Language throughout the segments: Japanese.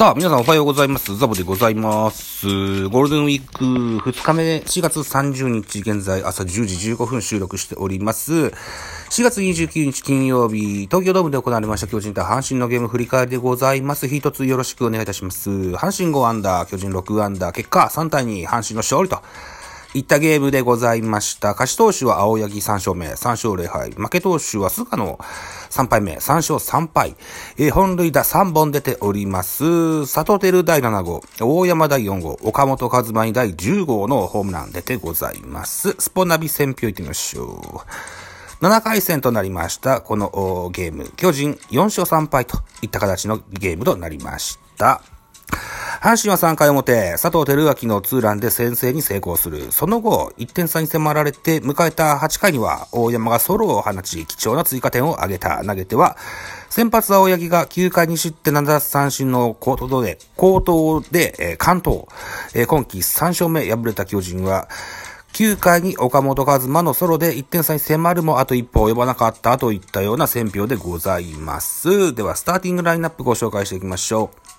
さあ、皆さんおはようございます。ザボでございます。ゴールデンウィーク2日目、4月30日、現在朝10時15分収録しております。4月29日金曜日、東京ドームで行われました巨人対阪神のゲーム振り返りでございます。一つよろしくお願いいたします。阪神5アンダー、巨人6アンダー、結果3対2、阪神の勝利と。いったゲームでございました。勝ち投手は青柳3勝目、3勝0敗。負け投手は菅野3敗目、3勝3敗。えー本塁打3本出ております。佐藤輝第7号、大山第4号、岡本和真に第10号のホームラン出てございます。スポナビ選票行ってみましょう。7回戦となりました、このゲーム。巨人4勝3敗といった形のゲームとなりました。阪神は3回表、佐藤輝明のツーランで先制に成功する。その後、1点差に迫られて迎えた8回には、大山がソロを放ち、貴重な追加点を挙げた。投げては、先発青柳が9回に失点7奪三振の高騰で、高騰で、えー関東、えー今季3勝目敗れた巨人は、9回に岡本和真のソロで1点差に迫るもあと一歩及ばなかったといったような選評でございます。では、スターティングラインナップご紹介していきましょう。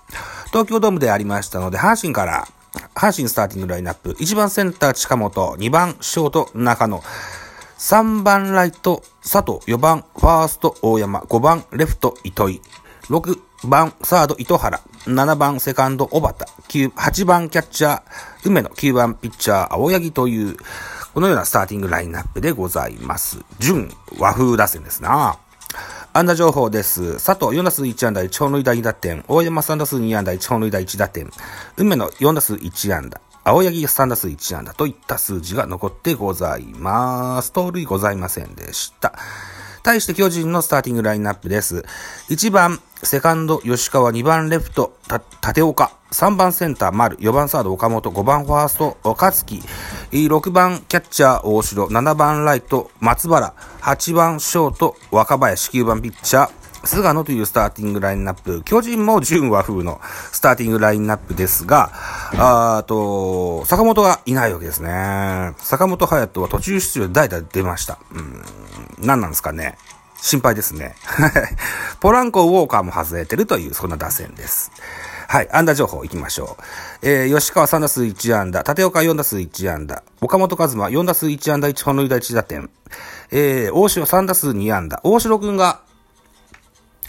東京ドームでありましたので、阪神から、阪神スターティングラインナップ、1番センター近本、2番ショート中野、3番ライト佐藤、4番ファースト大山、5番レフト糸井、6番サード糸原、7番セカンド小畑、8番キャッチャー梅野、9番ピッチャー青柳という、このようなスターティングラインナップでございます。純和風打線ですな。安打情報です。佐藤4打数1安打1本塁打2打点。大山3打数2安打1本塁打1打点。梅野4打数1安打。青柳3打数1安打といった数字が残ってございます。盗塁ございませんでした。対して巨人のスターティングラインナップです。1番、セカンド、吉川、2番レフト、立岡、3番センター、丸、4番サード、岡本、5番ファースト、岡月、6番キャッチャー、大城、7番ライト、松原、8番ショート、若林、9番ピッチャー、菅野というスターティングラインナップ。巨人も純和風のスターティングラインナップですが、あと、坂本がいないわけですね。坂本隼人は途中出場で代打で出ました。うん、何なんですかね。心配ですね。ポランコ、ウォーカーも外れてるという、そんな打線です。はい、安打情報行きましょう。えー、吉川3打数1安打、立岡4打数1安打、岡本和真4打数1安打1本塁打1打点、えー、大城3打数2安打、大城くんが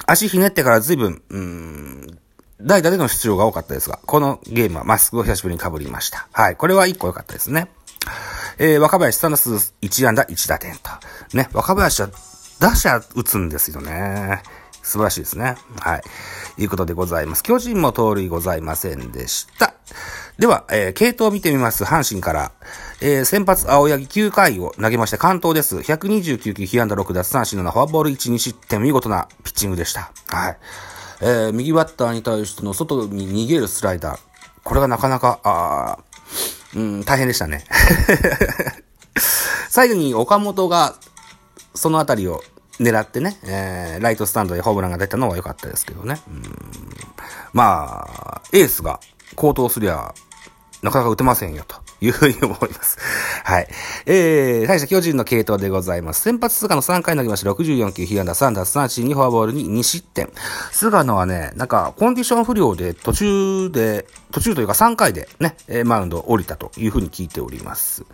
足ひねってから随分、うん、代打での出場が多かったですが、このゲームはマスクを久しぶりに被りました。はい、これは1個良かったですね。えー、若林3打数1安打1打点と。ね、若林は打者打つんですよね。素晴らしいですね。はい。いうことでございます。巨人も盗塁ございませんでした。では、えー、系統を見てみます。阪神から。えー、先発青柳9回を投げまして関東です。129球、被安打6奪三振7、フォアボール1、2失点、見事なピッチングでした。はい。えー、右バッターに対しての外に逃げるスライダー。これがなかなか、あーうん、大変でしたね。最後に岡本が、そのあたりを狙ってね、えー、ライトスタンドでホームランが出たのは良かったですけどね。うんまあ、エースが高騰すりゃ、なかなか打てませんよ、というふうに思います。はい。えー、対して巨人の系統でございます。先発菅野3回投げまして64球、被安打3奪三振2フォアボールに2失点。菅野はね、なんか、コンディション不良で途中で、途中というか3回でね、マウンドを降りたというふうに聞いております。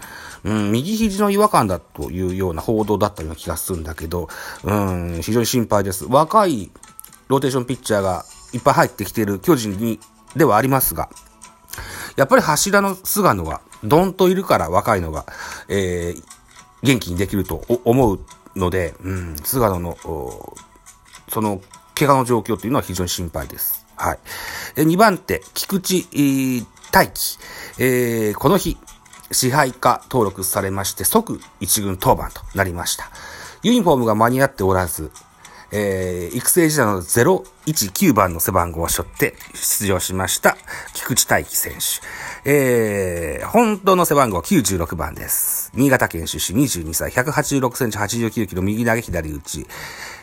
うん、右肘の違和感だというような報道だったような気がするんだけど、うん、非常に心配です。若いローテーションピッチャーがいっぱい入ってきている巨人に、ではありますが、やっぱり柱の菅野が、どんといるから若いのが、えー、元気にできると思うので、うん、菅野の、その、怪我の状況というのは非常に心配です。はい。え2番手、菊池、えー大輝。えーこの日、支配下登録されまして、即一軍登板となりました。ユニフォームが間に合っておらず、えー育成時代の019番の背番号を背負って出場しました、菊池大輝選手。えー本当の背番号は96番です。新潟県出身22歳、186センチ89キロ右投げ左打ち。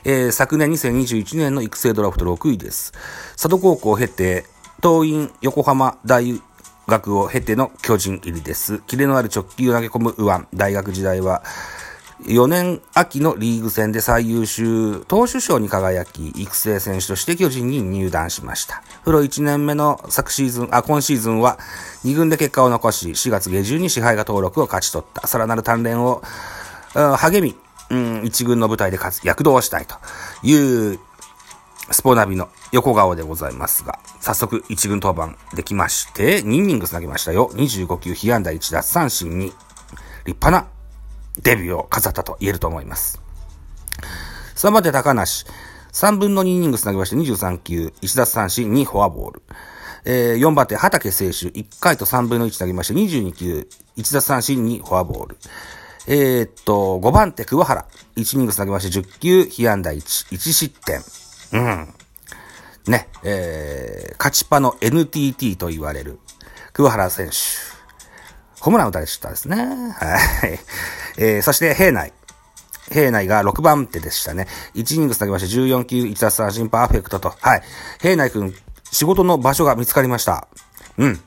えー昨年2021年の育成ドラフト6位です。佐渡高校を経て、東院横浜大学を経ての巨人入りです。キレのある直球を投げ込む右腕。大学時代は、4年秋のリーグ戦で最優秀投手賞に輝き、育成選手として巨人に入団しました。プロ1年目の昨シーズン、あ、今シーズンは2軍で結果を残し、4月下旬に支配下登録を勝ち取った。さらなる鍛錬を、あ励み、うん、1軍の舞台で活躍動したいというスポナビの横顔でございますが、早速一軍登板できまして、2イニングス投げましたよ。25球、被安打1奪三振に、立派なデビューを飾ったと言えると思います。3番手高梨、3分の2イニングス投げまして23球、1奪三振、2フォアボール。えー、4番手畑選手、1回と3分の1投げまして22球、1奪三振、2フォアボール。えー、っと、5番手桑原、1イニング投げまして10球、被安打1、1失点。うん。ね、えー、勝ちパの NTT と言われる、桑原選手。ホームラン打たれちゃったですね。はい。えー、そして、平内。平内が6番手でしたね。1イニング投げまして14球、1奪三振パーフェクトと。はい。平内くん、仕事の場所が見つかりました。うん。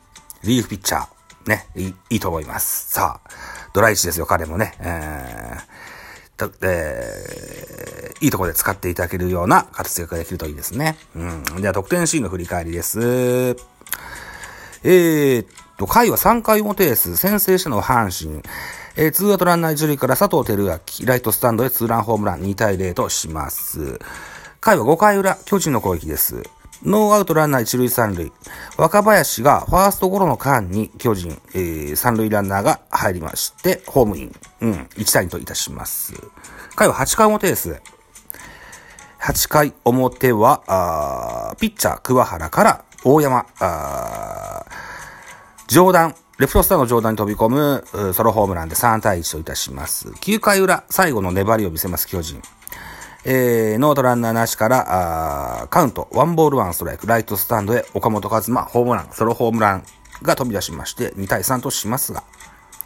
リーフピッチャー。ね、いいいいと思います。さあ、ドライチですよ、彼もね。えーとえーいいところで使っていただけるような活躍ができるといいですね。うん。では、得点シーンの振り返りです。えー、回は3回表です。先制したのは阪神。えー、ツーアウトランナー一塁から佐藤輝明、ライトスタンドへツーランホームラン2対0とします。回は5回裏、巨人の攻撃です。ノーアウトランナー一塁三塁。若林がファーストゴロの間に巨人、えー、三塁ランナーが入りまして、ホームイン。うん、1対2といたします。回は8回表です。8回表は、あピッチャー桑原から大山、あ上段、レフトスターの上段に飛び込むソロホームランで3対1といたします。9回裏、最後の粘りを見せます、巨人。えー、ノートランナーなしから、あカウント、ワンボールワンストライク、ライトスタンドへ岡本和真、ホームラン、ソロホームランが飛び出しまして、2対3としますが、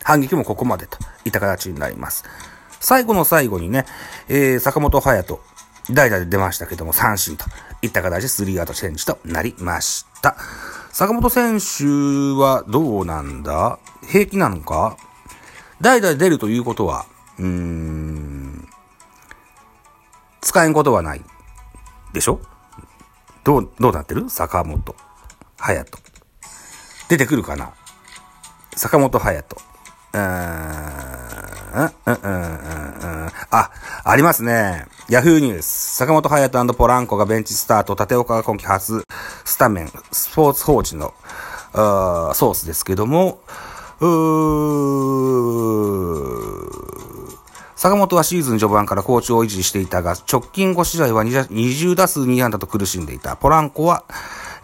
反撃もここまでといった形になります。最後の最後にね、えー、坂本隼人、代打で出ましたけども、三振といった形でスリーアウトチェンジとなりました。坂本選手はどうなんだ？平気なのか？代打で出るということは、うーん、使えんことはない。でしょ？どう、どうなってる？坂本、隼人。出てくるかな？坂本隼人。うーん、うん、うん、うん、うん。あ、ありますね。ヤフーニュース。坂本隼人ポランコがベンチスタート。立岡が今季初スタメン。スポーツ報知の、あーソースですけども、うー坂本はシーズン序盤から好調を維持していたが、直近5試合は20打数2安打と苦しんでいた。ポランコは、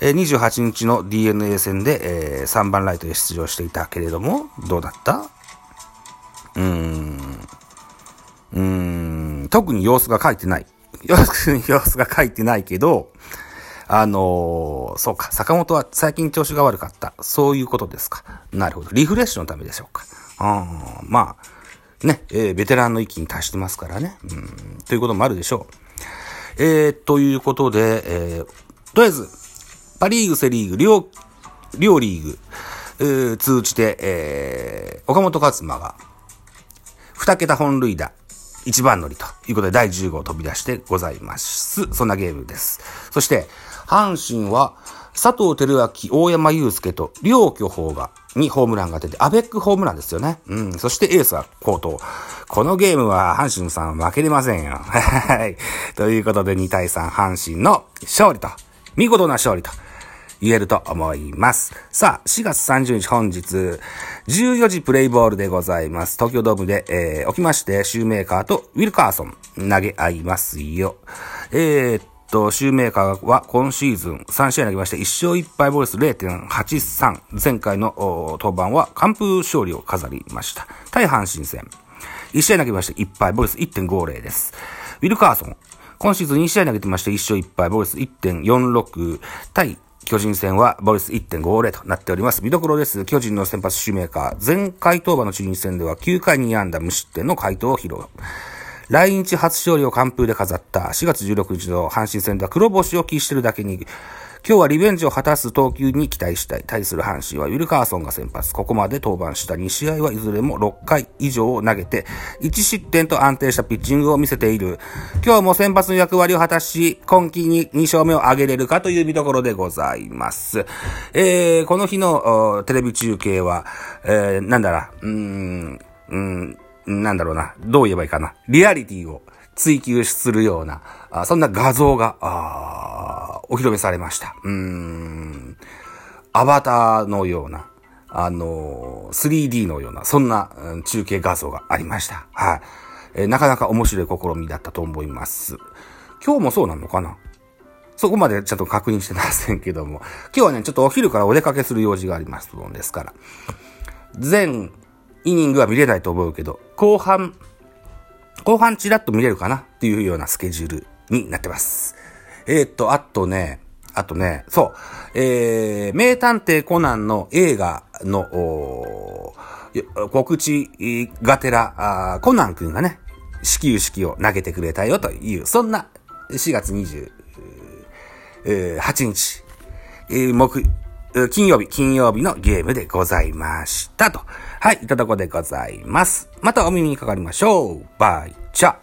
28日の DNA 戦で、え3番ライトで出場していたけれども、どうだった？うーん。特に様子が書いてない。様子が書いてないけど、あのーそうか、坂本は最近調子が悪かった。そういうことですか。なるほど。リフレッシュのためでしょうか。あまあ、ね、えーベテランの域に達してますからね。うん、ということもあるでしょう。えー、ということで、えーとりあえず、パリーグ、セリーグ、両、両リーグ、えー通じて、えー岡本和真が、二桁本塁打、一番乗りということで第10号飛び出してございます。そんなゲームです。そして、阪神は、佐藤輝明、大山祐介と、両巨峰が、にホームランが出て、アベックホームランですよね。うん。そしてエースは高騰。このゲームは阪神さん負けれませんよ。はい。ということで2対3阪神の勝利と、見事な勝利と、言えると思います。さあ、4月30日本日、14時プレイボールでございます。東京ドームで、えー、起きまして、シューメーカーとウィルカーソン投げ合いますよ。えー、っと、シューメーカーは今シーズン3試合投げまして1勝1敗ボルス0.83。前回の登板は完封勝利を飾りました。対阪神戦。1試合投げまして1敗ボルス1.50です。ウィルカーソン。今シーズン2試合投げてまして1勝1敗ボルス1.46対巨人戦はボルス1.50となっております。見どころです。巨人の先発シューメーカー。前回登板の中日戦では9回に安打無失点の回答を披露。来日初勝利を完封で飾った4月16日の阪神戦では黒星を喫してるだけに、今日はリベンジを果たす投球に期待したい。対する阪神はウィルカーソンが先発。ここまで登板した2試合はいずれも6回以上を投げて、1失点と安定したピッチングを見せている。今日も先発の役割を果たし、今季に2勝目を挙げれるかという見どころでございます。えー、この日のテレビ中継は、えー、なんだら、うーん、うーん、なんだろうな、どう言えばいいかな、リアリティを追求するような、あそんな画像が、お披露目されました。うん、アバターのような、あの 3D のような、そんな、うん、中継画像がありました。はい、えー、なかなか面白い試みだったと思います。今日もそうなのかな？そこまでちょっと確認してませんけども。今日はね、ちょっとお昼からお出かけする用事がありますのですから。全イニングは見れないと思うけど、後半、後半チラッと見れるかなっていうようなスケジュールになってます。えー、っと、あとね、あとね、そう、えー、名探偵コナンの映画の、告知がてら、コナン君がね、始球式を投げてくれたよという、そんな4月28日、えー、木、金曜日、金曜日のゲームでございましたと。はい、いただこでございます。またお耳にかかりましょう。バイチャ